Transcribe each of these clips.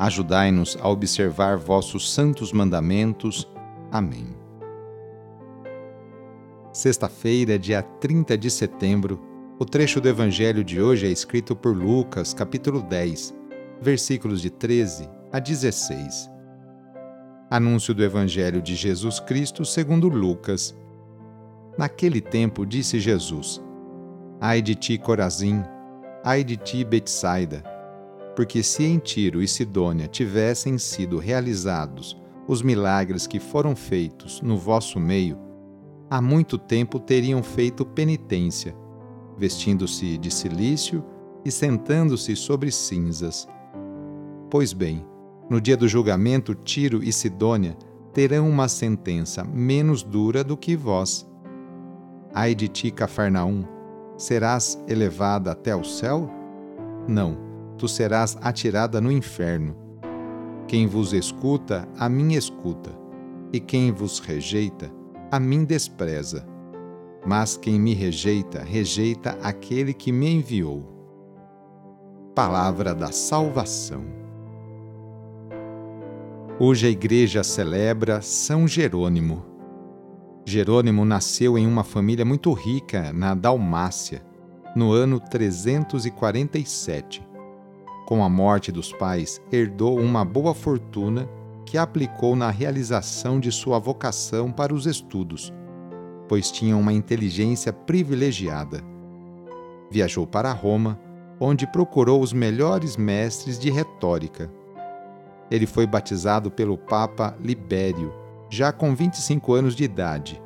Ajudai-nos a observar vossos santos mandamentos. Amém. Sexta-feira, dia 30 de setembro, o trecho do Evangelho de hoje é escrito por Lucas, capítulo 10, versículos de 13 a 16. Anúncio do Evangelho de Jesus Cristo segundo Lucas. Naquele tempo disse Jesus: Ai de ti, Corazim, ai de ti, Betsaida, porque se em Tiro e Sidônia tivessem sido realizados os milagres que foram feitos no vosso meio, há muito tempo teriam feito penitência, vestindo-se de silício e sentando-se sobre cinzas. Pois bem, no dia do julgamento, Tiro e Sidônia terão uma sentença menos dura do que vós. Ai de ti, Cafarnaum, serás elevada até o céu? Não tu serás atirada no inferno. Quem vos escuta, a mim escuta, e quem vos rejeita, a mim despreza. Mas quem me rejeita, rejeita aquele que me enviou. Palavra da Salvação. Hoje a Igreja celebra São Jerônimo. Jerônimo nasceu em uma família muito rica na Dalmácia, no ano 347 com a morte dos pais, herdou uma boa fortuna que aplicou na realização de sua vocação para os estudos, pois tinha uma inteligência privilegiada. Viajou para Roma, onde procurou os melhores mestres de retórica. Ele foi batizado pelo Papa Libério, já com 25 anos de idade.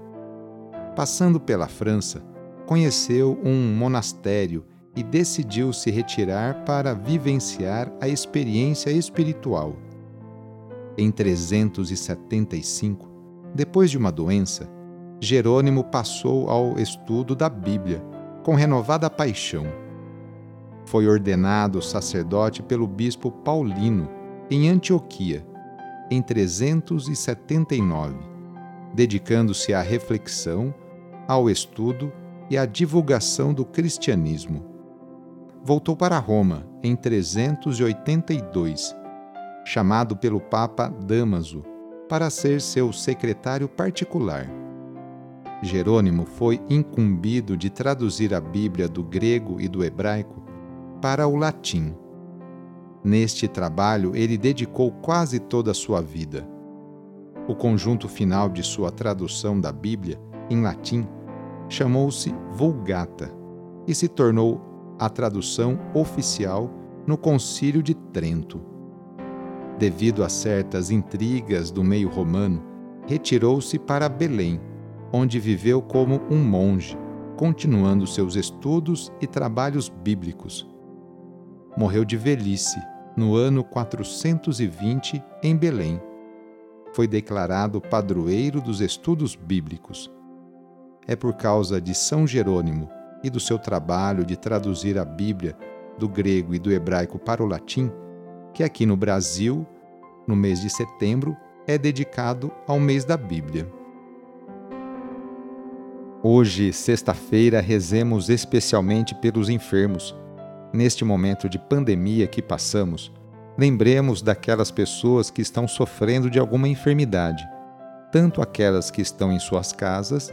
Passando pela França, conheceu um monastério e decidiu se retirar para vivenciar a experiência espiritual. Em 375, depois de uma doença, Jerônimo passou ao estudo da Bíblia, com renovada paixão. Foi ordenado sacerdote pelo bispo Paulino, em Antioquia, em 379, dedicando-se à reflexão, ao estudo e à divulgação do cristianismo voltou para Roma em 382, chamado pelo Papa Damaso para ser seu secretário particular. Jerônimo foi incumbido de traduzir a Bíblia do grego e do hebraico para o latim. Neste trabalho, ele dedicou quase toda a sua vida. O conjunto final de sua tradução da Bíblia, em latim, chamou-se Vulgata e se tornou a tradução oficial no Concílio de Trento. Devido a certas intrigas do meio romano, retirou-se para Belém, onde viveu como um monge, continuando seus estudos e trabalhos bíblicos. Morreu de velhice no ano 420 em Belém. Foi declarado padroeiro dos estudos bíblicos. É por causa de São Jerônimo e do seu trabalho de traduzir a Bíblia do grego e do hebraico para o latim, que aqui no Brasil, no mês de setembro, é dedicado ao mês da Bíblia. Hoje, sexta-feira, rezemos especialmente pelos enfermos. Neste momento de pandemia que passamos, lembremos daquelas pessoas que estão sofrendo de alguma enfermidade, tanto aquelas que estão em suas casas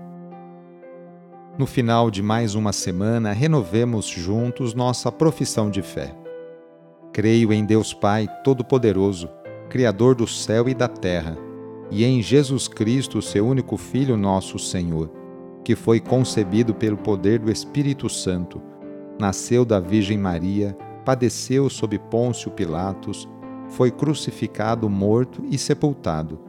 No final de mais uma semana, renovemos juntos nossa profissão de fé. Creio em Deus Pai Todo-Poderoso, Criador do céu e da terra e em Jesus Cristo, seu único Filho, nosso Senhor, que foi concebido pelo poder do Espírito Santo, nasceu da Virgem Maria, padeceu sob Pôncio Pilatos, foi crucificado, morto e sepultado.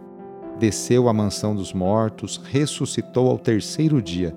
Desceu à mansão dos mortos, ressuscitou ao terceiro dia,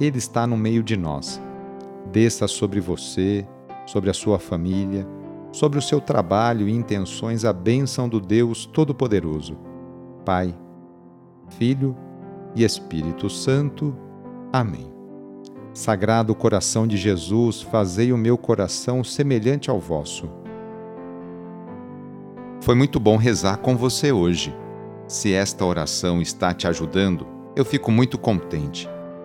Ele está no meio de nós. Desça sobre você, sobre a sua família, sobre o seu trabalho e intenções a bênção do Deus Todo-Poderoso, Pai, Filho e Espírito Santo. Amém. Sagrado coração de Jesus, fazei o meu coração semelhante ao vosso. Foi muito bom rezar com você hoje. Se esta oração está te ajudando, eu fico muito contente.